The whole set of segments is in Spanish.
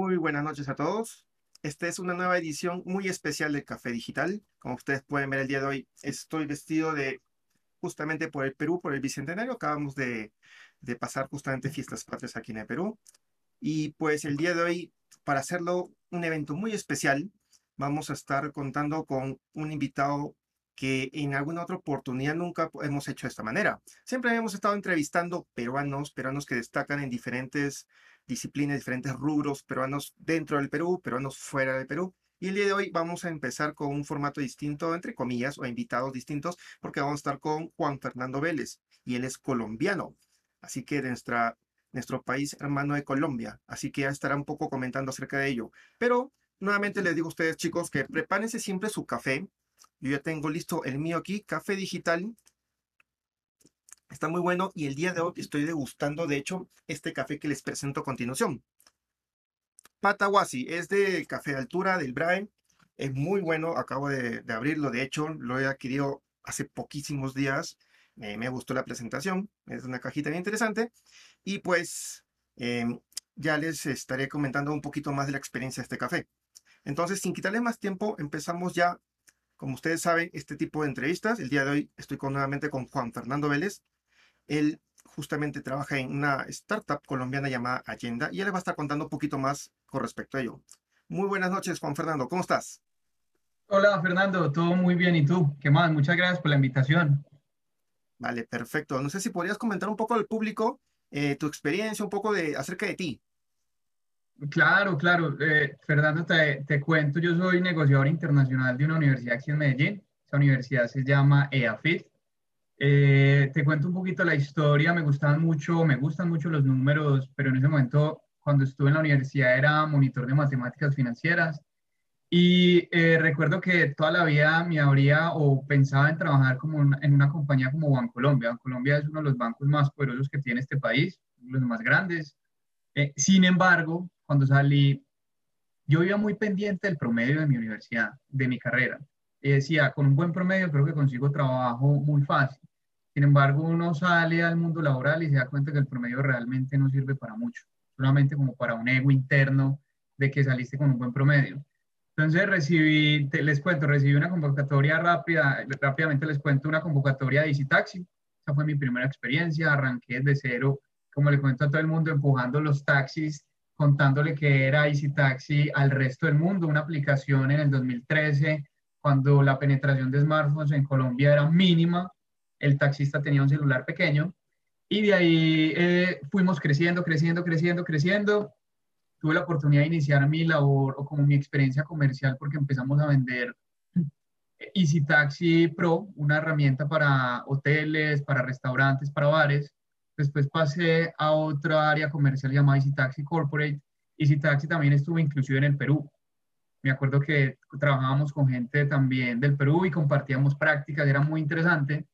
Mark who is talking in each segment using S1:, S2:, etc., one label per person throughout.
S1: Muy buenas noches a todos. Esta es una nueva edición muy especial del Café Digital. Como ustedes pueden ver el día de hoy, estoy vestido de justamente por el Perú, por el Bicentenario. Acabamos de, pasar justamente fiestas patrias aquí en el Perú. Y pues el día de hoy, para hacerlo un evento muy especial, vamos a estar contando con un invitado que en alguna otra oportunidad nunca hemos hecho de esta manera. Siempre hemos estado entrevistando peruanos, peruanos que destacan en diferentes disciplinas, diferentes rubros, peruanos dentro del Perú, peruanos fuera del Perú. Y el día de hoy vamos a empezar con un formato distinto, entre comillas, o invitados distintos, porque vamos a estar con Juan Fernando Vélez, y él es colombiano. Así que de nuestra, nuestro país hermano de Colombia. Así que ya estará un poco comentando acerca de ello. Pero nuevamente les digo a ustedes, chicos, que prepárense siempre su café. Yo ya tengo listo el mío aquí, café digital. Está muy bueno y el día de hoy estoy degustando, de hecho, este café que les presento a continuación. Pataguasi, es de café de altura del Brain. Es muy bueno, acabo de, abrirlo, de hecho, lo he adquirido hace poquísimos días. me gustó la presentación, es una cajita bien interesante. Y pues em, ya les estaré comentando un poquito más de la experiencia de este café. Entonces, sin quitarle más tiempo, empezamos ya, como ustedes saben, este tipo de entrevistas. El día de hoy estoy con, nuevamente con Juan Fernando Vélez. Él justamente trabaja en una startup colombiana llamada Allenda y él les va a estar contando un poquito más con respecto a ello. Muy buenas noches, Juan Fernando, ¿cómo estás?
S2: Hola, Fernando, todo muy bien. ¿Y tú? ¿Qué más? Muchas gracias por la invitación.
S1: Vale, perfecto. No sé si podrías comentar un poco al público eh, tu experiencia, un poco de, acerca de ti.
S2: Claro, claro. Eh, Fernando, te, te, cuento, yo soy negociador internacional de una universidad aquí en Medellín. Esa universidad se llama EAFIT. Eh, te cuento un poquito la historia. Me gustan mucho, me gustan mucho los números, pero en ese momento, cuando estuve en la universidad, era monitor de matemáticas financieras. Y eh, recuerdo que toda la vida me habría o pensaba en trabajar como en una compañía como Bancolombia. Bancolombia es uno de los bancos más poderosos que tiene este país, los más grandes. sin embargo, cuando salí, yo iba muy pendiente del promedio de mi universidad, de mi carrera. Y decía, con un buen promedio creo que consigo trabajo muy fácil. Sin embargo, uno sale al mundo laboral y se da cuenta que el promedio realmente no sirve para mucho, solamente como para un ego interno de que saliste con un buen promedio. Entonces recibí, les cuento, recibí una convocatoria rápida, rápidamente les cuento una convocatoria de Easy Taxi. Esa fue mi primera experiencia, arranqué desde cero, como le cuento a todo el mundo, empujando los taxis contándole que era Easy Taxi al resto del mundo, una aplicación en el 2013, cuando la penetración de smartphones en Colombia era mínima, el taxista tenía un celular pequeño, y de ahí eh, fuimos creciendo, creciendo, creciendo, creciendo. Tuve la oportunidad de iniciar mi labor o como mi experiencia comercial porque empezamos a vender Easy Taxi Pro, una herramienta para hoteles, para restaurantes, para bares. Después pasé a otra área comercial llamada Easy Taxi Corporate. Easy Taxi también estuvo inclusive en el Perú. Me acuerdo que trabajábamos con gente también del Perú y compartíamos prácticas, era muy interesante.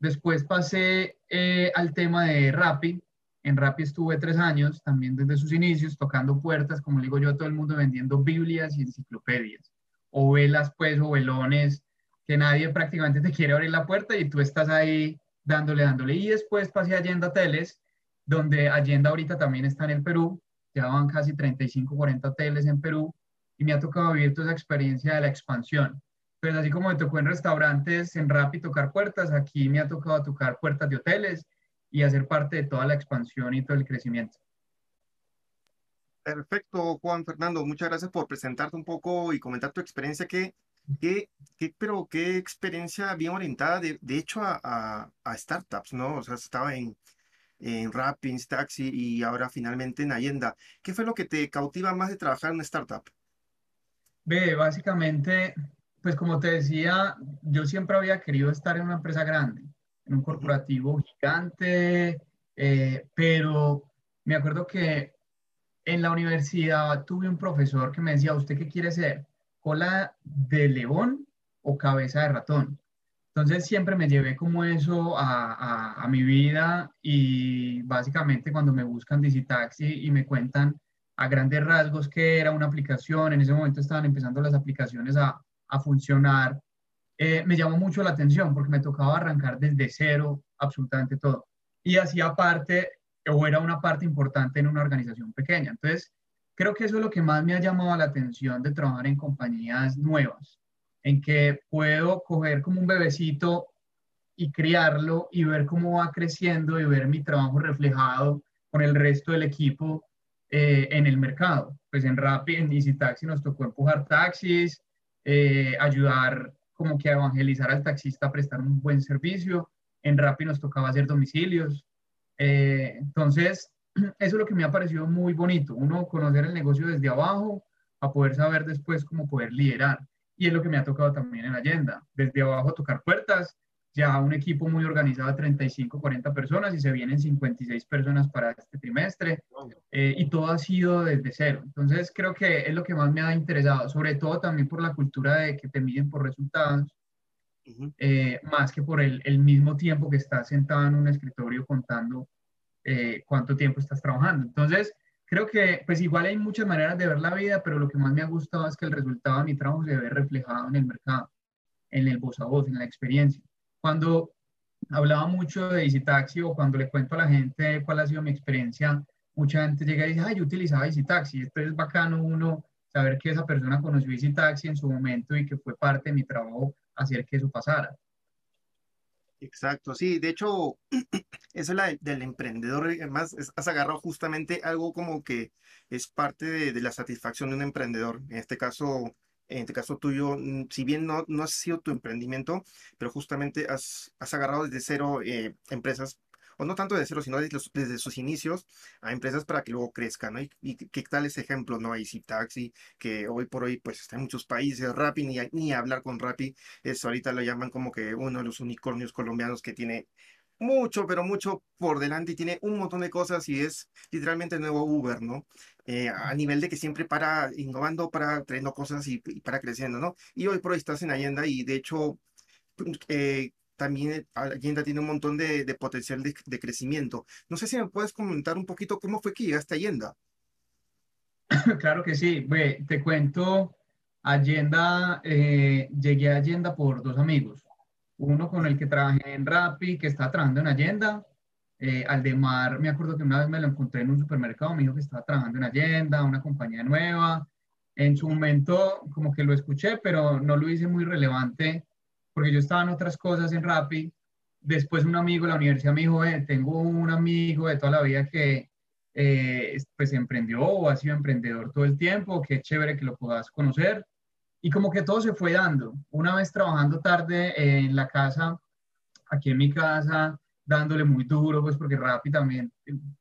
S2: Después pasé eh, al tema de Rappi. En Rappi estuve tres años, también desde sus inicios, tocando puertas, como digo yo a todo el mundo, vendiendo Biblias y enciclopedias. O velas, pues, o velones, que nadie prácticamente te quiere abrir la puerta y tú estás ahí dándole, dándole. Y después pasé a Allenda Teles, donde Allenda ahorita también está en el Perú, ya van casi 35, 40 hoteles en Perú, y me ha tocado vivir toda esa experiencia de la expansión. Pues así como me tocó en restaurantes, en Rappi tocar puertas, aquí me ha tocado tocar puertas de hoteles y hacer parte de toda la expansión y todo el crecimiento.
S1: Perfecto, Juan Fernando. Muchas gracias por presentarte un poco y comentar tu experiencia que Qué, qué, pero qué experiencia bien orientada, de, de hecho, a, a, startups, ¿no? O sea, estaba en, en Rappi, Taxi y ahora finalmente en Allenda. ¿Qué fue lo que te cautiva más de trabajar en una startup?
S2: Ve, básicamente, pues como te decía, yo siempre había querido estar en una empresa grande, en un corporativo gigante, eh, pero me acuerdo que en la universidad tuve un profesor que me decía, ¿usted qué quiere ser? cola de león o cabeza de ratón. Entonces siempre me llevé como eso a, a, mi vida y básicamente cuando me buscan Taxi y me cuentan a grandes rasgos que era una aplicación, en ese momento estaban empezando las aplicaciones a, a funcionar, eh, me llamó mucho la atención porque me tocaba arrancar desde cero absolutamente todo. Y hacía parte o era una parte importante en una organización pequeña. Entonces creo que eso es lo que más me ha llamado la atención de trabajar en compañías nuevas, en que puedo coger como un bebecito y criarlo y ver cómo va creciendo y ver mi trabajo reflejado con el resto del equipo eh, en el mercado. Pues en Rappi, en Easy Taxi nos tocó empujar taxis, eh, ayudar como que a evangelizar al taxista a prestar un buen servicio. En Rappi nos tocaba hacer domicilios. Eh, entonces, eso es lo que me ha parecido muy bonito, uno conocer el negocio desde abajo a poder saber después cómo poder liderar. Y es lo que me ha tocado también en Agenda, desde abajo tocar puertas, ya un equipo muy organizado de 35, 40 personas y se vienen 56 personas para este trimestre eh, y todo ha sido desde cero. Entonces creo que es lo que más me ha interesado, sobre todo también por la cultura de que te miden por resultados, eh, más que por el, el, mismo tiempo que estás sentado en un escritorio contando eh, cuánto tiempo estás trabajando. Entonces creo que pues igual hay muchas maneras de ver la vida, pero lo que más me ha gustado es que el resultado de mi trabajo se ve reflejado en el mercado, en el voz a voz, en la experiencia. Cuando hablaba mucho de Easy Taxi o cuando le cuento a la gente cuál ha sido mi experiencia, mucha gente llega y dice, ay, yo utilizaba Easy Taxi. Esto es bacano uno saber que esa persona conoció Easy Taxi en su momento y que fue parte de mi trabajo hacer que eso pasara.
S1: Exacto, sí, de hecho, eso es la del emprendedor, además has agarrado justamente algo como que es parte de, de la satisfacción de un emprendedor, en este caso en este caso tuyo, mm, si bien no, no ha sido tu emprendimiento, pero justamente has, has agarrado desde cero eh, empresas, o no tanto desde cero, sino desde, desde, sus inicios a empresas para que luego crezcan, ¿no? Y, qué tal ese ejemplo, ¿no? Easy Taxi, que hoy por hoy pues está en muchos países, Rappi, ni, ni hablar con Rappi, eso ahorita lo llaman como que uno de los unicornios colombianos que tiene mucho, pero mucho por delante y tiene un montón de cosas y es literalmente nuevo Uber, ¿no? Eh, a nivel de que siempre para innovando, para trayendo cosas y, para creciendo, ¿no? Y hoy por hoy estás en Allenda y de hecho eh, también Allenda tiene un montón de, potencial de, crecimiento. No sé si me puedes comentar un poquito cómo fue que llegaste a Allenda.
S2: Claro que sí, te cuento, Allenda, eh, llegué a Allenda por dos amigos uno con el que trabajé en Rappi, que estaba trabajando en Allenda. Eh, Aldemar, me acuerdo que una vez me lo encontré en un supermercado, me dijo que estaba trabajando en Allenda, una compañía nueva. En su momento, como que lo escuché, pero no lo hice muy relevante, porque yo estaba en otras cosas en Rappi. Después un amigo de la universidad me dijo, eh, tengo un amigo de toda la vida que eh, pues emprendió o ha sido emprendedor todo el tiempo, qué chévere que lo puedas conocer. Y como que todo se fue dando. Una vez trabajando tarde en la casa, aquí en mi casa, dándole muy duro, pues porque rápido también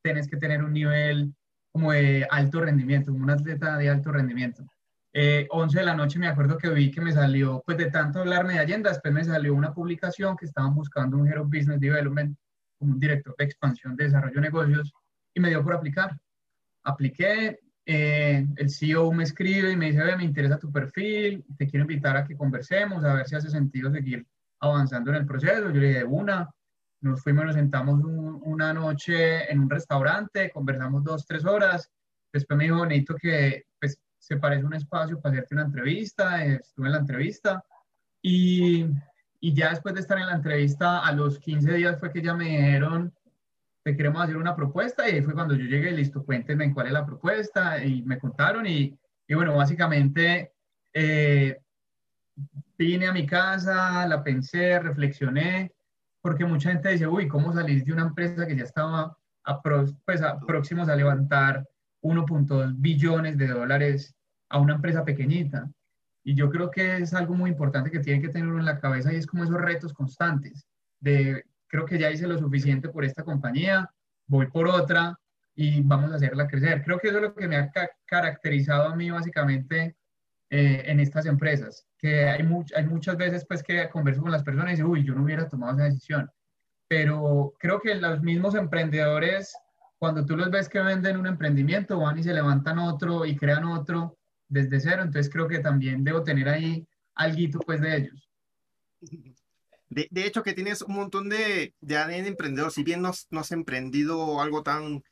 S2: tienes que tener un nivel como de alto rendimiento, como un atleta de alto rendimiento. Eh, 11 de la noche me acuerdo que vi que me salió, pues de tanto hablarme de Allenda, después me salió una publicación que estaban buscando un Head of Business Development, como un director de expansión de desarrollo de negocios, y me dio por aplicar. Apliqué, eh, el CEO me escribe y me dice, me interesa tu perfil, te quiero invitar a que conversemos, a ver si hace sentido seguir avanzando en el proceso. Yo le dije, una, nos fuimos, nos sentamos una noche en un restaurante, conversamos dos, tres horas. Después me dijo, necesito que pues, se parece un espacio para hacerte una entrevista. Estuve en la entrevista y, y ya después de estar en la entrevista, a los 15 días fue que ya me dijeron, te queremos hacer una propuesta y ahí fue cuando yo llegué, listo, cuéntenme cuál es la propuesta y me contaron y, y bueno, básicamente eh, vine a mi casa, la pensé, reflexioné, porque mucha gente dice, uy, ¿cómo salís de una empresa que ya estaba a, pues, a próximos a levantar 1.2 billones de dólares a una empresa pequeñita? Y yo creo que es algo muy importante que tiene que tener uno en la cabeza y es como esos retos constantes de creo que ya hice lo suficiente por esta compañía, voy por otra y vamos a hacerla crecer. Creo que eso es lo que me ha caracterizado a mí básicamente eh, en estas empresas, que hay, hay muchas veces pues que converso con las personas y digo, uy, yo no hubiera tomado esa decisión. Pero creo que los mismos emprendedores, cuando tú los ves que venden un emprendimiento, van y se levantan otro y crean otro desde cero. Entonces creo que también debo tener ahí algo pues de ellos.
S1: De, de, hecho, que tienes un montón de, de ADN emprendedor, si bien no, no has emprendido algo tan,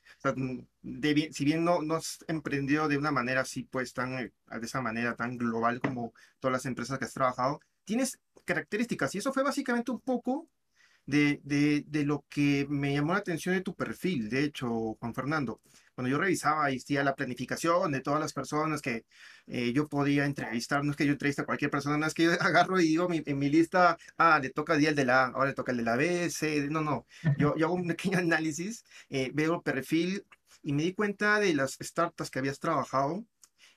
S1: de, si bien no, no has emprendido de una manera así, pues tan, eh, de esa manera tan global como todas las empresas que has trabajado, tienes características. Y eso fue básicamente un poco de, de, de lo que me llamó la atención de tu perfil, de hecho, Juan Fernando, cuando yo revisaba y hacía la planificación de todas las personas que eh, yo podía entrevistar, no es que yo entrevista a cualquier persona, no es que yo agarro y digo en mi lista, ah, le toca el día el de la A, ahora le toca el de la B, C, no, no, yo, yo hago un pequeño análisis, eh, veo el perfil y me di cuenta de las startups que habías trabajado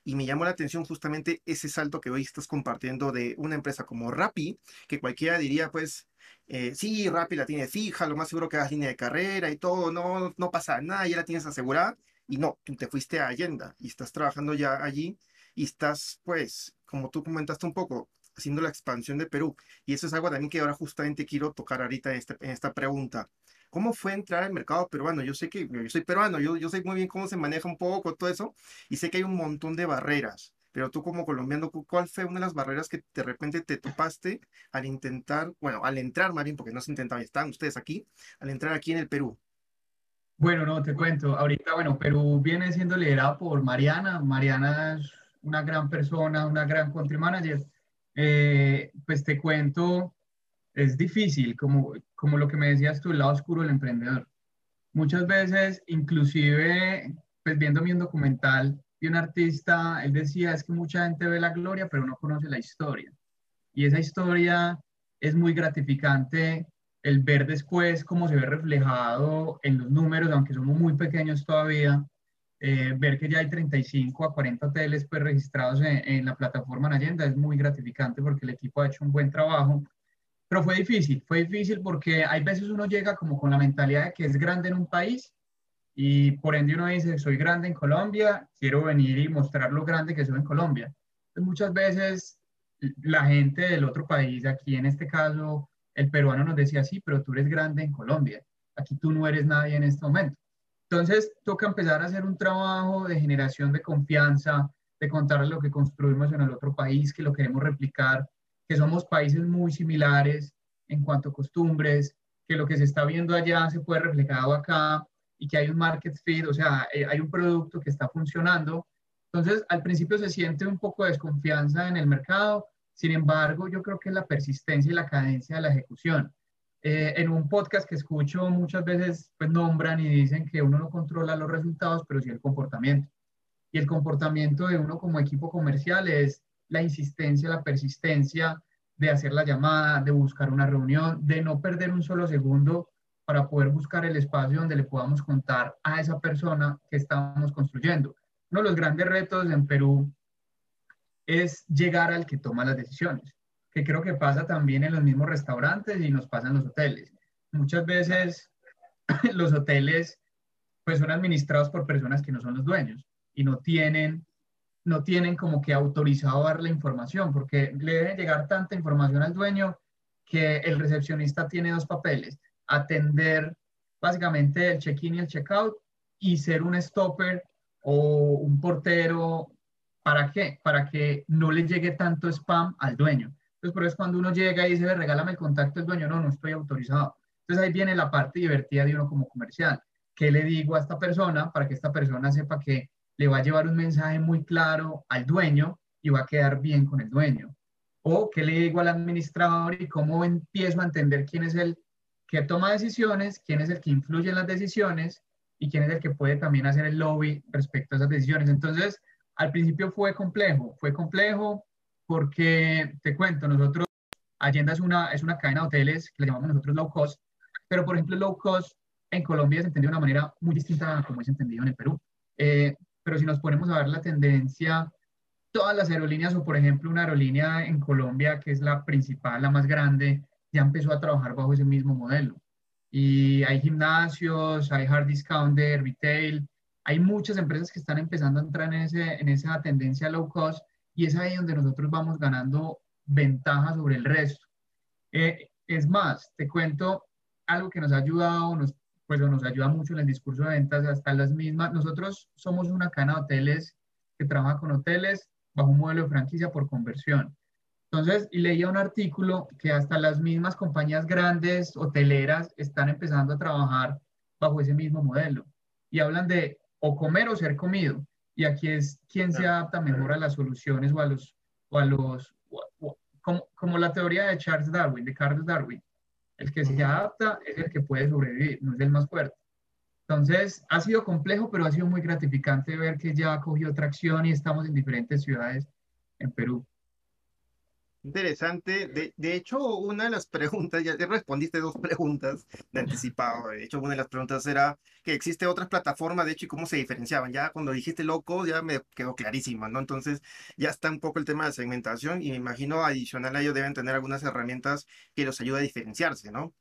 S1: y me llamó la atención justamente ese salto que hoy estás compartiendo de una empresa como Rappi, que cualquiera diría, pues, eh, sí, Rappi la tiene fija, lo más seguro que hagas línea de carrera y todo, no, no pasa nada, ya la tienes asegurada. Y no, tú te fuiste a Allenda y estás trabajando ya allí y estás, pues, como tú comentaste un poco, haciendo la expansión de Perú. Y eso es algo también que ahora justamente quiero tocar ahorita en, este, en esta pregunta. ¿Cómo fue entrar al mercado peruano? Yo sé que yo soy peruano, yo, yo sé muy bien cómo se maneja un poco todo eso y sé que hay un montón de barreras, pero tú como colombiano, ¿cuál fue una de las barreras que de repente te topaste al intentar, bueno, al entrar más bien, porque no se intentaba, están ustedes aquí, al entrar aquí en el Perú?
S2: Bueno, no, te cuento. Ahorita, bueno, Perú viene siendo liderado por Mariana. Mariana es una gran persona, una gran country manager. Eh, pues te cuento, es difícil, como, como lo que me decías tú, el lado oscuro del emprendedor. Muchas veces, inclusive, pues viéndome un documental de un artista, él decía, es que mucha gente ve la gloria, pero no conoce la historia. Y esa historia es muy gratificante el ver después cómo se ve reflejado en los números, aunque somos muy pequeños todavía, eh, ver que ya hay 35 a 40 hoteles pues, registrados en, en la plataforma Nayenda es muy gratificante porque el equipo ha hecho un buen trabajo pero fue difícil, fue difícil porque hay veces uno llega como con la mentalidad de que es grande en un país y por ende uno dice, soy grande en Colombia, quiero venir y mostrar lo grande que soy en Colombia. muchas veces la gente del otro país, aquí en este caso el peruano nos decía, sí, pero tú eres grande en Colombia, aquí tú no eres nadie en este momento. Entonces toca empezar a hacer un trabajo de generación de confianza, de contar lo que construimos en el otro país, que lo queremos replicar que somos países muy similares en cuanto a costumbres, que lo que se está viendo allá se puede reflejado acá y que hay un market fit, o sea, eh, hay un producto que está funcionando. Entonces, al principio se siente un poco de desconfianza en el mercado, sin embargo, yo creo que la persistencia y la cadencia de la ejecución. Eh, en un podcast que escucho muchas veces, pues nombran y dicen que uno no controla los resultados, pero sí el comportamiento. Y el comportamiento de uno como equipo comercial es la insistencia, la persistencia de hacer la llamada, de buscar una reunión, de no perder un solo segundo para poder buscar el espacio donde le podamos contar a esa persona que estamos construyendo. Uno de los grandes retos en Perú es llegar al que toma las decisiones, que creo que pasa también en los mismos restaurantes y nos pasa en los hoteles. Muchas veces los hoteles pues son administrados por personas que no son los dueños y no tienen no tienen como que autorizado dar la información, porque le debe llegar tanta información al dueño que el recepcionista tiene dos papeles, atender básicamente el check-in y el check-out y ser un stopper o un portero. ¿Para qué? Para que no le llegue tanto spam al dueño. Entonces, por eso cuando uno llega y dice, regálame el contacto del dueño, no, no estoy autorizado. Entonces ahí viene la parte divertida de uno como comercial. ¿Qué le digo a esta persona para que esta persona sepa que le va a llevar un mensaje muy claro al dueño y va a quedar bien con el dueño. O qué le digo al administrador y cómo empiezo a entender quién es el que toma decisiones, quién es el que influye en las decisiones y quién es el que puede también hacer el lobby respecto a esas decisiones. Entonces, al principio fue complejo, fue complejo porque, te cuento, nosotros, Allenda es una, es una cadena de hoteles que le llamamos nosotros low cost, pero por ejemplo, low cost en Colombia se entendió de una manera muy distinta a como es entendido en el Perú. Eh, pero si nos ponemos a ver la tendencia, todas las aerolíneas, o por ejemplo una aerolínea en Colombia, que es la principal, la más grande, ya empezó a trabajar bajo ese mismo modelo. Y hay gimnasios, hay hard discounter, retail, hay muchas empresas que están empezando a entrar en, ese, en esa tendencia low cost y es ahí donde nosotros vamos ganando ventaja sobre el resto. Eh, es más, te cuento algo que nos ha ayudado, nos pues nos ayuda mucho en el discurso de ventas, hasta las mismas. Nosotros somos una cadena de hoteles que trabaja con hoteles bajo un modelo de franquicia por conversión. Entonces, leía un artículo que hasta las mismas compañías grandes hoteleras están empezando a trabajar bajo ese mismo modelo y hablan de o comer o ser comido. Y aquí es quien se adapta mejor a las soluciones o a los, o a los como, como la teoría de Charles Darwin, de Carlos Darwin el que se adapta es el que puede sobrevivir, no es el más fuerte. Entonces, ha sido complejo, pero ha sido muy gratificante ver que ya ha cogido tracción y estamos en diferentes ciudades en Perú.
S1: Interesante. De, de, hecho, una de las preguntas, ya respondiste dos preguntas de anticipado. De hecho, una de las preguntas era que existe otras plataformas, de hecho, y cómo se diferenciaban. Ya cuando dijiste loco, ya me quedó clarísima, ¿no? Entonces, ya está un poco el tema de segmentación y me imagino adicional a ello deben tener algunas herramientas que los ayuden a diferenciarse, ¿no?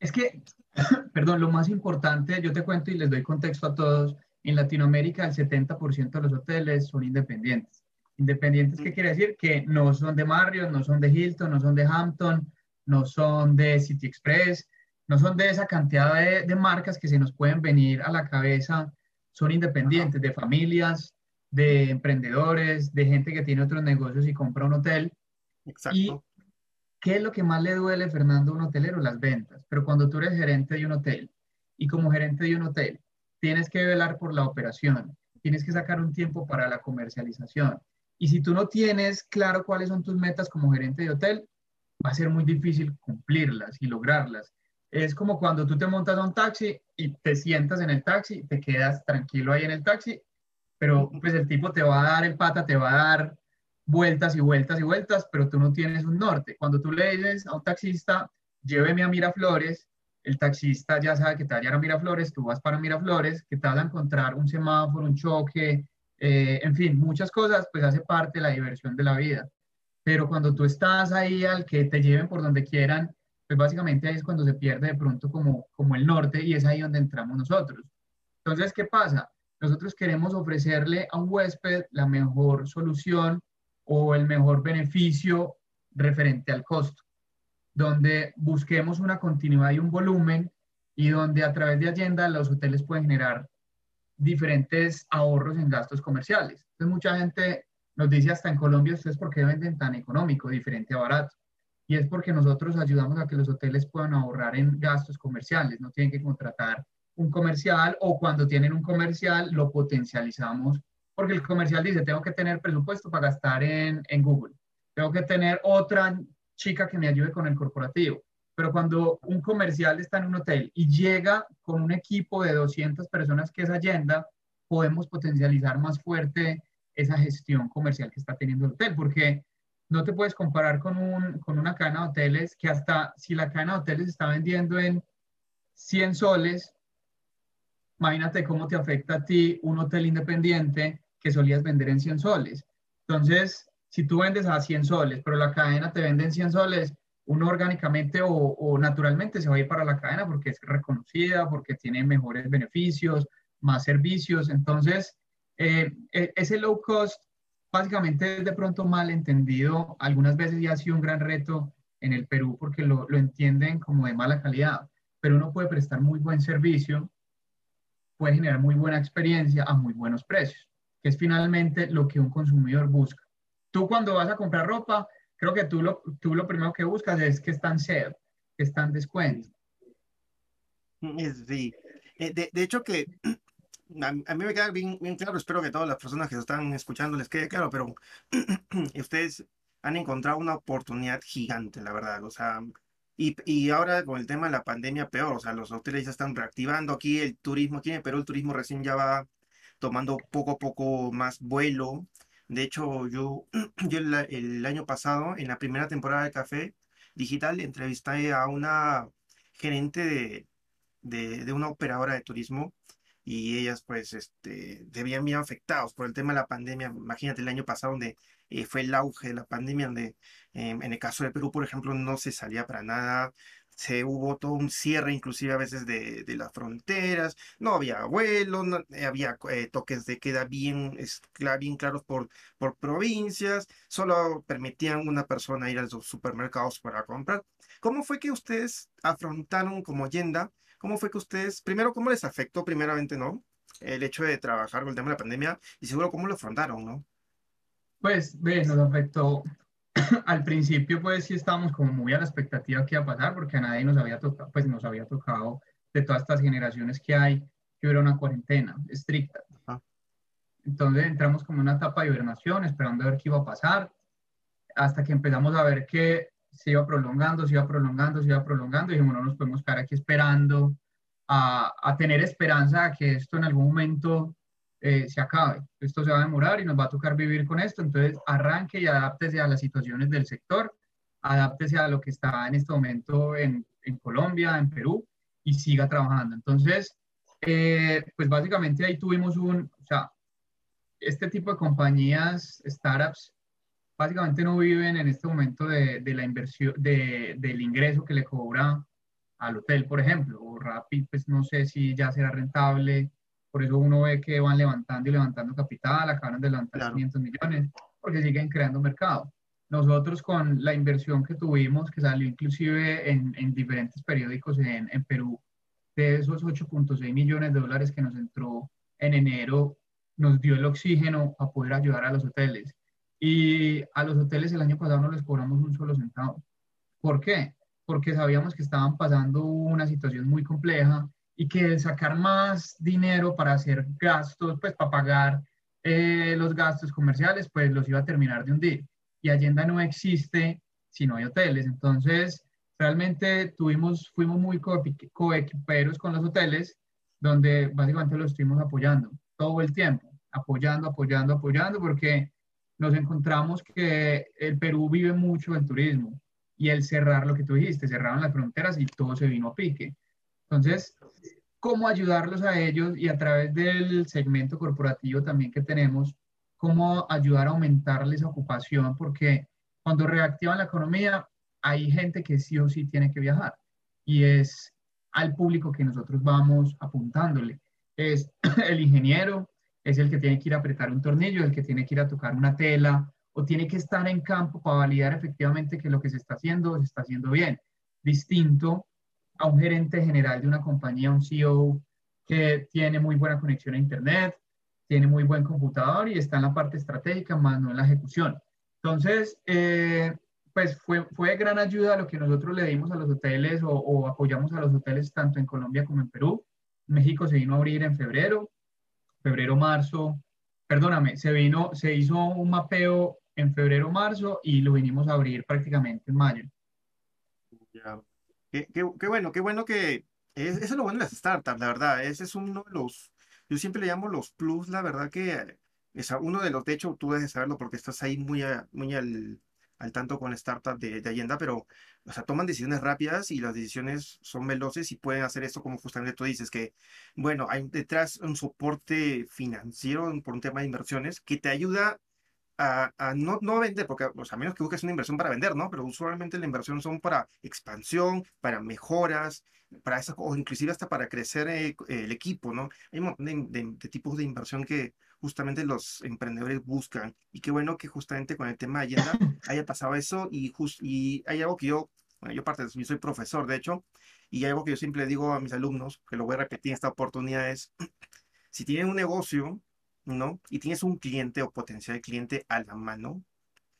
S2: Es que, perdón, lo más importante, yo te cuento y les doy contexto a todos, en Latinoamérica el 70% de los hoteles son independientes. Independientes, ¿qué quiere decir? Que no son de Marriott, no son de Hilton, no son de Hampton, no son de City Express, no son de esa cantidad de, marcas que se nos pueden venir a la cabeza. Son independientes, de familias, de emprendedores, de gente que tiene otros negocios y compra un hotel. Exacto. Y ¿qué es lo que más le duele, Fernando, a un hotelero? Las ventas. Pero cuando tú eres gerente de un hotel y como gerente de un hotel, tienes que velar por la operación, tienes que sacar un tiempo para la comercialización, y si tú no tienes claro cuáles son tus metas como gerente de hotel, va a ser muy difícil cumplirlas y lograrlas. Es como cuando tú te montas a un taxi y te sientas en el taxi, te quedas tranquilo ahí en el taxi, pero pues el tipo te va a dar el pata, te va a dar vueltas y vueltas y vueltas, pero tú no tienes un norte. Cuando tú le dices a un taxista, lléveme a Miraflores, el taxista ya sabe que te va a llevar a Miraflores, tú vas para Miraflores, que te vas a encontrar un semáforo, un choque, eh, en fin, muchas cosas, pues hace parte de la diversión de la vida. Pero cuando tú estás ahí al que te lleven por donde quieran, pues básicamente ahí es cuando se pierde de pronto como, como el norte y es ahí donde entramos nosotros. Entonces, ¿qué pasa? Nosotros queremos ofrecerle a un huésped la mejor solución o el mejor beneficio referente al costo, donde busquemos una continuidad y un volumen y donde a través de Agenda los hoteles pueden generar diferentes ahorros en gastos comerciales. Entonces mucha gente nos dice hasta en Colombia, ¿ustedes por qué venden tan económico, diferente a barato? Y es porque nosotros ayudamos a que los hoteles puedan ahorrar en gastos comerciales, no tienen que contratar un comercial o cuando tienen un comercial lo potencializamos porque el comercial dice, tengo que tener presupuesto para gastar en, en Google, tengo que tener otra chica que me ayude con el corporativo, pero cuando un comercial está en un hotel y llega con un equipo de 200 personas que es Allenda, podemos potencializar más fuerte esa gestión comercial que está teniendo el hotel, porque no te puedes comparar con, un, con una cadena de hoteles que hasta si la cadena de hoteles está vendiendo en 100 soles, imagínate cómo te afecta a ti un hotel independiente que solías vender en 100 soles. Entonces, si tú vendes a 100 soles, pero la cadena te vende en 100 soles, uno orgánicamente o, naturalmente se va a ir para la cadena porque es reconocida, porque tiene mejores beneficios, más servicios. Entonces, eh, e, ese low cost básicamente es de pronto mal entendido. Algunas veces ya ha sido un gran reto en el Perú porque lo, lo entienden como de mala calidad, pero uno puede prestar muy buen servicio, puede generar muy buena experiencia a muy buenos precios, que es finalmente lo que un consumidor busca. Tú cuando vas a comprar ropa, creo que tú lo, tú lo primero que buscas es que están sale, que están descuento.
S1: Sí, eh, de, de hecho que a, mí me queda bien, bien, claro, espero que todas las personas que están escuchando les quede claro, pero ustedes han encontrado una oportunidad gigante, la verdad, o sea, y, y, ahora con el tema de la pandemia peor, o sea, los hoteles ya están reactivando aquí el turismo, aquí en Perú el turismo recién ya va tomando poco a poco más vuelo, de hecho, yo, yo el, año pasado, en la primera temporada de Café Digital, entrevisté a una gerente de, de, una operadora de turismo y ellas pues este, debían bien afectados por el tema de la pandemia. Imagínate el año pasado donde eh, fue el auge de la pandemia, donde em, en el caso de Perú, por ejemplo, no se salía para nada, se hubo todo un cierre inclusive a veces de, las fronteras, no había vuelos, no, eh, había eh, toques de queda bien, bien claros por, por provincias, solo permitían una persona ir a los supermercados para comprar. ¿Cómo fue que ustedes afrontaron como Yenda? ¿Cómo fue que ustedes, primero, cómo les afectó primeramente, ¿no? El hecho de trabajar con el tema de la pandemia y seguro cómo lo afrontaron, ¿no?
S2: Pues, ve, nos afectó al principio pues sí estábamos como muy a la expectativa que iba a pasar porque a nadie nos había tocado, pues nos había tocado de todas estas generaciones que hay, que hubiera una cuarentena estricta. Entonces entramos como en una etapa de hibernación, esperando a ver qué iba a pasar, hasta que empezamos a ver que se iba prolongando, se iba prolongando, se iba prolongando, y dijimos, no nos podemos quedar aquí esperando a, a tener esperanza de que esto en algún momento eh, se acabe. Esto se va a demorar y nos va a tocar vivir con esto. Entonces, arranque y adáptese a las situaciones del sector, adáptese a lo que está en este momento en, en Colombia, en Perú y siga trabajando. Entonces, eh, pues básicamente ahí tuvimos un, o sea, este tipo de compañías, startups, básicamente no viven en este momento de, de la inversión, de, del ingreso que le cobra al hotel, por ejemplo, o Rapid, pues no sé si ya será rentable, por eso uno ve que van levantando y levantando capital, acaban de levantar 500 millones, porque siguen creando mercado. Nosotros con la inversión que tuvimos, que salió inclusive en, en diferentes periódicos en, en, Perú, de esos 8.6 millones de dólares que nos entró en enero, nos dio el oxígeno a poder ayudar a los hoteles. Y a los hoteles el año pasado no les cobramos un solo centavo. ¿Por qué? Porque sabíamos que estaban pasando una situación muy compleja y que sacar más dinero para hacer gastos, pues para pagar eh, los gastos comerciales, pues los iba a terminar de hundir. Y Allenda no existe si no hay hoteles. Entonces, realmente tuvimos, fuimos muy coequiperos con los hoteles, donde básicamente los estuvimos apoyando todo el tiempo, apoyando, apoyando, apoyando, porque nos encontramos que el Perú vive mucho el turismo y el cerrar lo que tú dijiste, cerraron las fronteras y todo se vino a pique. Entonces, cómo ayudarlos a ellos y a través del segmento corporativo también que tenemos, cómo ayudar a aumentarles ocupación, porque cuando reactivan la economía, hay gente que sí o sí tiene que viajar y es al público que nosotros vamos apuntándole. Es el ingeniero, es el que tiene que ir a apretar un tornillo, el que tiene que ir a tocar una tela o tiene que estar en campo para validar efectivamente que lo que se está haciendo se está haciendo bien. Distinto a un gerente general de una compañía, un CEO que tiene muy buena conexión a Internet, tiene muy buen computador y está en la parte estratégica, más no en la ejecución. Entonces, eh, pues fue, fue gran ayuda lo que nosotros le dimos a los hoteles o, apoyamos a los hoteles tanto en Colombia como en Perú. México se vino a abrir en febrero, febrero, marzo, perdóname, se vino, se hizo un mapeo en febrero, marzo y lo vinimos a abrir prácticamente en mayo.
S1: Ya. Qué, bueno, qué bueno que es, eso es lo bueno de las startups, la verdad. Ese es uno de los, yo siempre le llamo los plus, la verdad que es uno de los, de hecho, tú debes saberlo porque estás ahí muy, muy al, al tanto con startups de, de Allenda, pero, o sea, toman decisiones rápidas y las decisiones son veloces y pueden hacer esto como justamente tú dices, que, bueno, hay detrás un soporte financiero por un tema de inversiones que te ayuda a, no, no vender, porque o sea, a menos que busques una inversión para vender, ¿no? Pero usualmente la inversión son para expansión, para mejoras, para eso, o inclusive hasta para crecer eh, el equipo, ¿no? Hay un montón de, tipos de inversión que justamente los emprendedores buscan. Y qué bueno que justamente con el tema de Allenda haya pasado eso y, just, y hay algo que yo, bueno, yo parte de eso, yo soy profesor, de hecho, y hay algo que yo siempre digo a mis alumnos, que lo voy a repetir en esta oportunidad, es, si tienen un negocio, ¿no? Y tienes un cliente o potencial cliente a la mano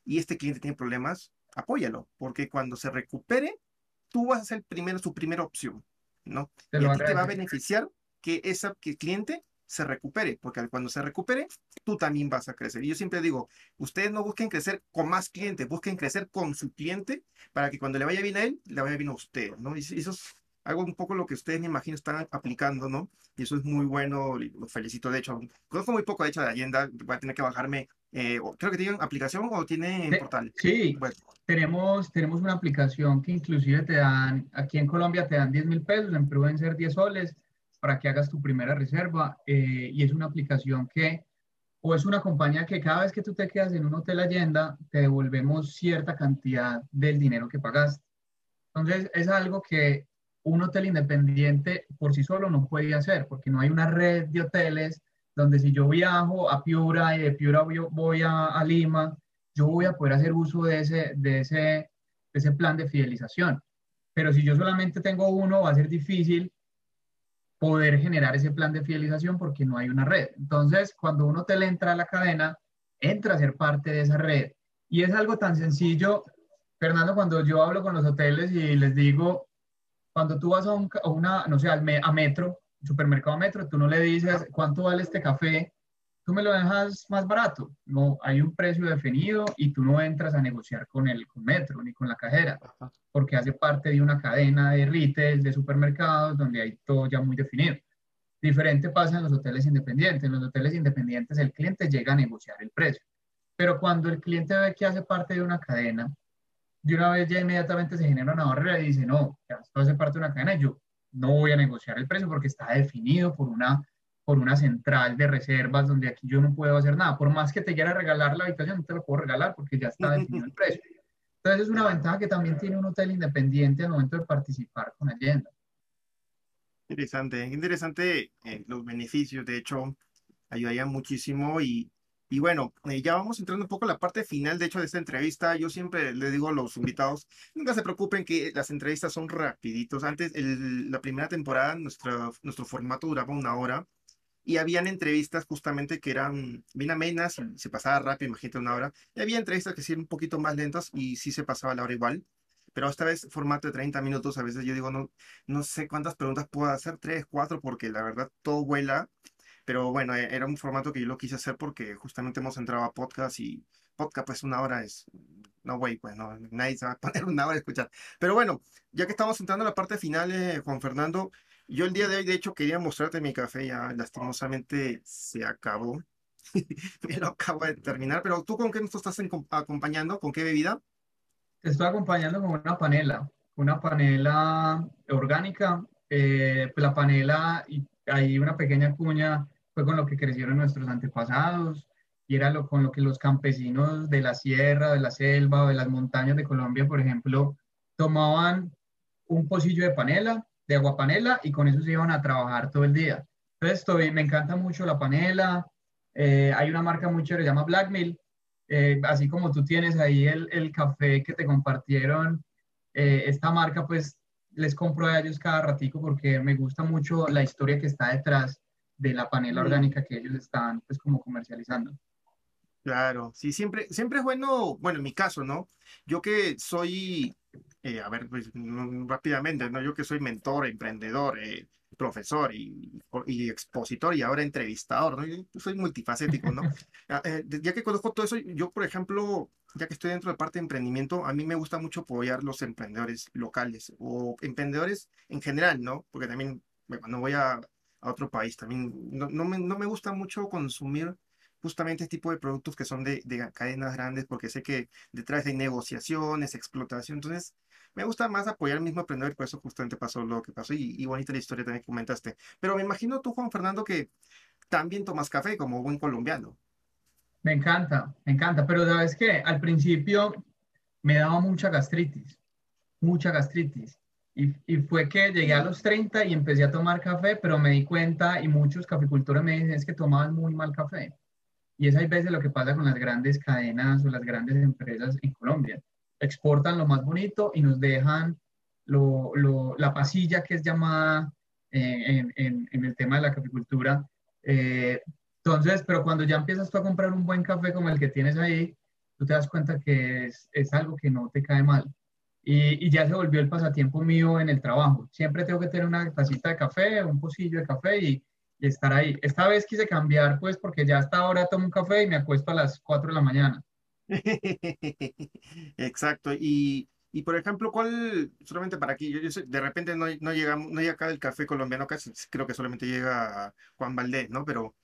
S1: y este cliente tiene problemas, apóyalo, porque cuando se recupere, tú vas a ser primero, su primera opción, ¿no? Te y a ti te va a beneficiar que, el cliente se recupere, porque cuando se recupere, tú también vas a crecer. Y yo siempre digo, ustedes no busquen crecer con más clientes, busquen crecer con su cliente para que cuando le vaya bien a él, le vaya bien a usted, ¿no? Y eso es algo un poco lo que ustedes me imagino están aplicando, ¿no? Y eso es muy bueno, los felicito. De hecho, conozco muy poco de hecho de Allenda, voy a tener que bajarme. Eh, creo que tienen aplicación o tienen portal.
S2: Sí, tenemos, tenemos una aplicación que inclusive te dan, aquí en Colombia te dan 10 mil pesos, en Perú deben ser 10 soles para que hagas tu primera reserva. Eh, y es una aplicación que, o es una compañía que cada vez que tú te quedas en un hotel Allenda, te devolvemos cierta cantidad del dinero que pagaste. Entonces, es algo que un hotel independiente por sí solo no puede hacer, porque no hay una red de hoteles donde si yo viajo a Piura y de Piura voy, a, Lima, yo voy a poder hacer uso de ese, de, ese, de ese plan de fidelización. Pero si yo solamente tengo uno, va a ser difícil poder generar ese plan de fidelización porque no hay una red. Entonces, cuando un hotel entra a la cadena, entra a ser parte de esa red. Y es algo tan sencillo, Fernando, cuando yo hablo con los hoteles y les digo, cuando tú vas a, un, una, no sé, al a Metro, supermercado Metro, tú no le dices cuánto vale este café tú me lo dejas más barato. No, hay un precio definido y tú no entras a negociar con el con metro ni con la cajera, porque hace parte de una cadena de retail, de supermercados, donde hay todo ya muy definido. Diferente pasa en los hoteles independientes. En los hoteles independientes el cliente llega a negociar el precio. Pero cuando el cliente ve que hace parte de una cadena, de una vez ya inmediatamente se genera una barrera y dice, no, ya esto hace parte de una cadena, yo no voy a negociar el precio porque está definido por una por una central de reservas donde aquí yo no puedo hacer nada. Por más que te quiera regalar la habitación, no te lo puedo regalar porque ya está definido el precio. Entonces es una ventaja que también tiene un hotel independiente al momento de participar con Allenda.
S1: Interesante, interesante eh, los beneficios, de hecho, ayudarían muchísimo y, y bueno, eh, ya vamos entrando un poco a la parte final, de hecho, de esta entrevista. Yo siempre le digo a los invitados, nunca se preocupen que las entrevistas son rapiditos. Antes, la primera temporada, nuestro, nuestro formato duraba una hora y habían entrevistas justamente que eran bien amenas, se pasaba rápido, imagínate una hora, y había entrevistas que sí eran un poquito más lentas y sí se pasaba la hora igual, pero esta vez formato de 30 minutos, a veces yo digo, no, no sé cuántas preguntas puedo hacer, tres, cuatro, porque la verdad todo vuela, pero bueno, e, era un formato que yo lo quise hacer porque justamente hemos entrado a podcast y podcast pues una hora es, no güey, pues no, nadie se va a poner una hora a escuchar, pero bueno, ya que estamos entrando a la parte final, eh, Juan Fernando, yo el día de hoy, de hecho, quería mostrarte mi café, ya lastimosamente se acabó. Me lo acabo de terminar, pero ¿tú con qué nos estás acompañando? ¿Con qué bebida?
S2: Te estoy acompañando con una panela, una panela orgánica. Eh, la panela, y hay una pequeña cuña, fue con lo que crecieron nuestros antepasados y era lo, con lo que los campesinos de la sierra, de la selva o de las montañas de Colombia, por ejemplo, tomaban un pocillo de panela de agua panela y con eso se iban a trabajar todo el día. Entonces, me encanta mucho la panela. Eh, hay una marca muy chévere, se llama Black Mill. Eh, así como tú tienes ahí el, el café que te compartieron, eh, esta marca, pues les compro a ellos cada ratico porque me gusta mucho la historia que está detrás de la panela orgánica que ellos están, pues, como comercializando.
S1: Claro, sí, siempre, siempre es bueno, bueno, en mi caso, ¿no? Yo que soy eh, a ver, pues, rápidamente, ¿no? Yo que soy mentor, emprendedor, eh, profesor y, y, expositor y ahora entrevistador, ¿no? Yo soy multifacético, ¿no? Ah, eh, ya que conozco todo eso, yo, por ejemplo, ya que estoy dentro de parte de emprendimiento, a mí me gusta mucho apoyar los emprendedores locales o emprendedores en general, ¿no? Porque también, cuando voy a, a otro país, también no, no, me, no me gusta mucho consumir justamente este tipo de productos que son de, de, cadenas grandes, porque sé que detrás hay negociaciones, explotación. Entonces, me gusta más apoyar al mismo emprendedor, por eso justamente pasó lo que pasó y, bonita la historia también que comentaste. Pero me imagino tú, Juan Fernando, que también tomas café como buen colombiano.
S2: Me encanta, me encanta, pero sabes que al principio me daba mucha gastritis, mucha gastritis. Y, y, fue que llegué a los 30 y empecé a tomar café, pero me di cuenta y muchos caficultores me dicen es que tomaban muy mal café. Y es hay veces lo que pasa con las grandes cadenas o las grandes empresas en Colombia exportan lo más bonito y nos dejan lo, lo, la pasilla que es llamada eh, en, en, el tema de la caficultura. Eh, entonces, pero cuando ya empiezas tú a comprar un buen café como el que tienes ahí, tú te das cuenta que es, es algo que no te cae mal. Y, y, ya se volvió el pasatiempo mío en el trabajo. Siempre tengo que tener una tacita de café, un pocillo de café y, y estar ahí. Esta vez quise cambiar, pues, porque ya hasta ahora tomo un café y me acuesto a las 4 de la mañana.
S1: Exacto. Y, y, por ejemplo, ¿cuál, solamente para aquí, yo, de repente no, no, llega, no llega acá el café colombiano, casi creo que solamente llega Juan Valdés, ¿no? Pero,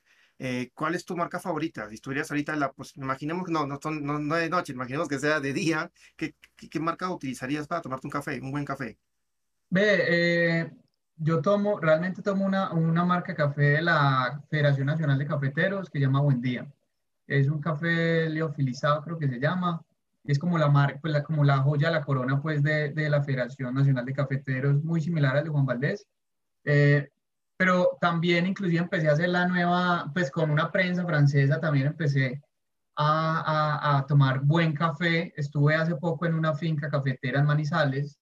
S1: eh, ¿cuál es tu marca favorita? Si estuvieras ahorita, la, pues imaginemos que no, no, no, no de noche, imaginemos que sea de día, ¿qué, qué, marca utilizarías para tomarte un café, un buen café?
S2: Ve, eh, yo tomo, realmente tomo una, una marca de café de la Federación Nacional de Cafeteros que se llama Buen Día. Es un café leofilizado, creo que se llama. Es como la, marca, pues la, como la joya, la corona pues de, de, la Federación Nacional de Cafeteros, muy similar al de Juan Valdés. Eh, pero también inclusive empecé a hacer la nueva, pues con una prensa francesa también empecé a, a, a, tomar buen café. Estuve hace poco en una finca cafetera en Manizales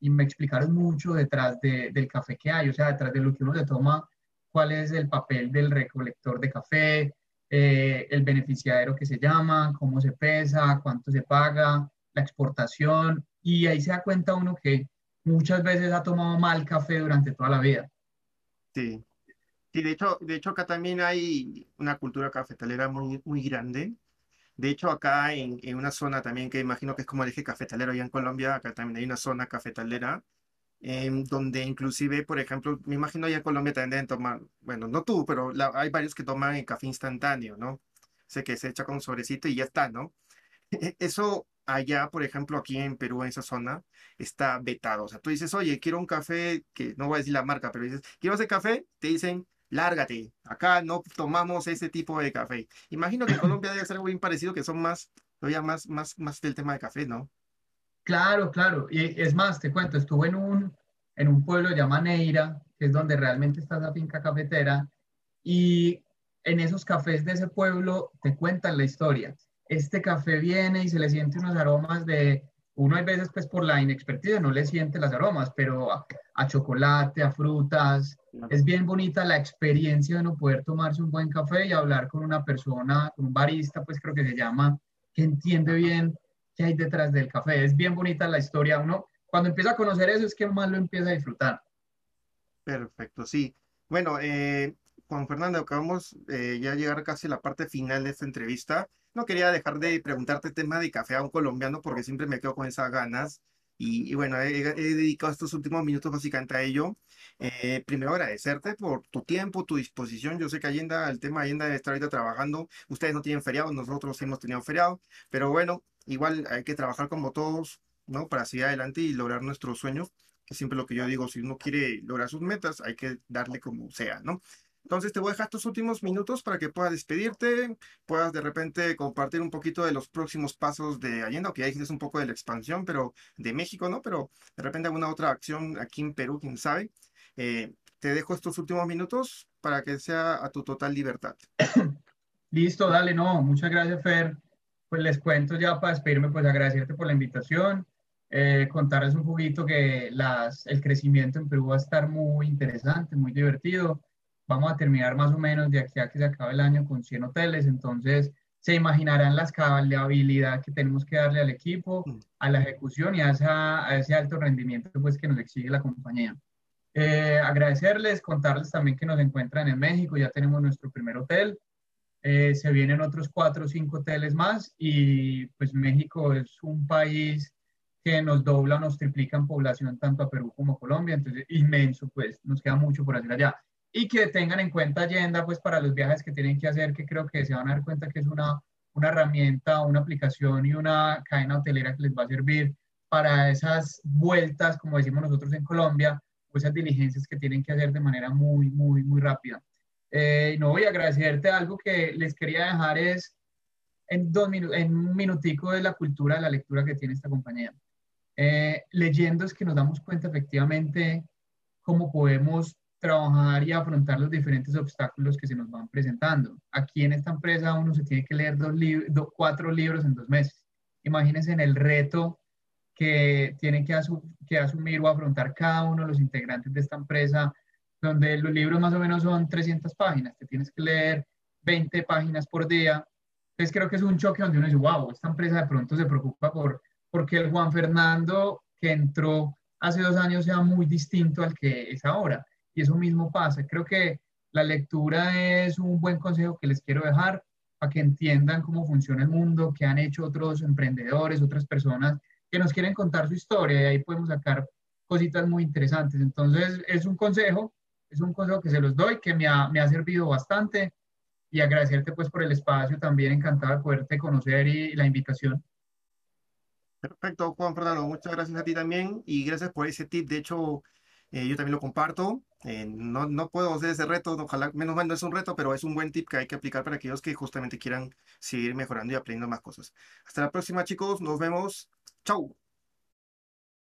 S2: y me explicaron mucho detrás de, del café que hay, o sea, detrás de lo que uno se toma, cuál es el papel del recolector de café, eh, el beneficiario que se llama, cómo se pesa, cuánto se paga, la exportación, y ahí se da cuenta uno que muchas veces ha tomado mal café durante toda la vida.
S1: Sí. Sí, de hecho, de hecho acá también hay una cultura cafetalera muy, muy grande. De hecho, acá en, en una zona también que imagino que es como el eje cafetalero allá en Colombia, acá también hay una zona cafetalera em, donde inclusive, por ejemplo, me imagino allá en Colombia también deben tomar, bueno, no tú, pero la- hay varios que toman el café instantáneo, ¿no? Sé que se echa con un sobrecito y ya está, ¿no? Eso allá, por ejemplo, aquí en Perú, en esa zona, está vetado. O sea, tú dices, oye, quiero un café, que no voy a decir la marca, pero dices, quiero ese café, te dicen, lárgate, acá no tomamos ese tipo de café. Imagino que en Colombia debe ser algo bien parecido, que son más, todavía más, más, más del tema de café, ¿no?
S2: Claro, claro. Y es más, te cuento, estuve en un, en un pueblo llamado Neira, que es donde realmente está la finca cafetera, y en esos cafés de ese pueblo te cuentan la historia. Este café viene y se le siente unos aromas de, uno hay veces pues por la inexperticia no le siente los aromas, pero a, a chocolate, a frutas. Es bien bonita la experiencia de no poder tomarse un buen café y hablar con una persona, con un barista, pues creo que se llama, que entiende bien qué hay detrás del café. Es bien bonita la historia. Uno, cuando empieza a conocer eso, es que más lo empieza a disfrutar.
S1: Perfecto, sí. Bueno, eh, Juan Fernando, acabamos eh, ya llegar casi a la parte final de esta entrevista. No quería dejar de preguntarte tema de café a un colombiano porque siempre me quedo con esas ganas. Y, y bueno, he, he dedicado estos últimos minutos básicamente a ello. Eh, primero agradecerte por tu tiempo, tu disposición. Yo sé que Allenda, el tema de Allenda estar ahorita trabajando. Ustedes no tienen feriado, nosotros hemos tenido feriado. Pero bueno, igual hay que trabajar como todos, ¿no? Para seguir adelante y lograr nuestros sueños que siempre lo que yo digo, si uno quiere lograr sus metas, hay que darle como sea, ¿no? Entonces te voy a dejar estos últimos minutos para que puedas despedirte, puedas de repente compartir un poquito de los próximos pasos de Allende, aunque ya dijiste un poco de la expansión, pero de México, ¿no? Pero de repente alguna otra acción aquí en Perú, quién sabe. Eh, te dejo estos últimos minutos para que sea a tu total libertad.
S2: Listo, dale, no, muchas gracias, Fer. Pues les cuento ya para despedirme, pues agradecerte por la invitación, eh, contarles un poquito que las, el crecimiento en Perú va a estar muy interesante, muy divertido. Vamos a terminar más o menos de aquí a que se acabe el año con 100 hoteles, entonces se imaginarán la escalabilidad que tenemos que darle al equipo,
S1: Mm,
S2: a la ejecución y a, esa- a ese alto rendimiento pues, que nos exige la compañía. Eh, agradecerles, contarles también que nos encuentran en México, ya tenemos nuestro primer hotel. Eh, se vienen otros cuatro o cinco hoteles más y pues México es un país que nos dobla, nos triplica en población tanto a Perú como a Colombia, entonces inmenso, pues nos queda mucho por hacer allá. Y que tengan en cuenta Agenda pues para los viajes que tienen que hacer, que creo que se van a dar cuenta que es una, una herramienta, una aplicación y una cadena hotelera que les va a servir para esas vueltas, como decimos nosotros en Colombia, o esas diligencias que tienen que hacer de manera muy, muy, muy rápida. Eh, no voy a agradecerte algo que les quería dejar es en, dos en un minutico de la cultura de la lectura que tiene esta compañía. Eh, leyendo es que nos damos cuenta efectivamente cómo podemos trabajar y afrontar los diferentes obstáculos que se nos van presentando. Aquí en esta empresa uno se tiene que leer dos lib do cuatro libros en dos meses. Imagínense en el reto que tiene que, asu que asumir o afrontar cada uno de los integrantes de esta empresa donde los libros más o menos son 300 páginas, te tienes que leer 20 páginas por día. Entonces creo que es un choque donde uno dice, wow, esta empresa de pronto se preocupa por porque el Juan Fernando que entró hace dos años sea muy distinto al que es ahora. Y eso mismo pasa. Creo que la lectura es un buen consejo que les quiero dejar para que entiendan cómo funciona el mundo, que han hecho otros emprendedores, otras personas que nos quieren contar su historia y ahí podemos sacar cositas muy interesantes. Entonces, es un consejo es un consejo que se los doy, que me ha, me ha servido bastante y agradecerte pues por el espacio, también encantado de poderte conocer y, y la invitación.
S1: Perfecto, Juan Fernando, muchas gracias a ti también y gracias por ese tip. De hecho, eh, yo también lo comparto. Eh, no, no puedo hacer ese reto, ojalá, menos mal no es un reto, pero es un buen tip que hay que aplicar para aquellos que justamente quieran seguir mejorando y aprendiendo más cosas. Hasta la próxima, chicos, nos vemos. Chau.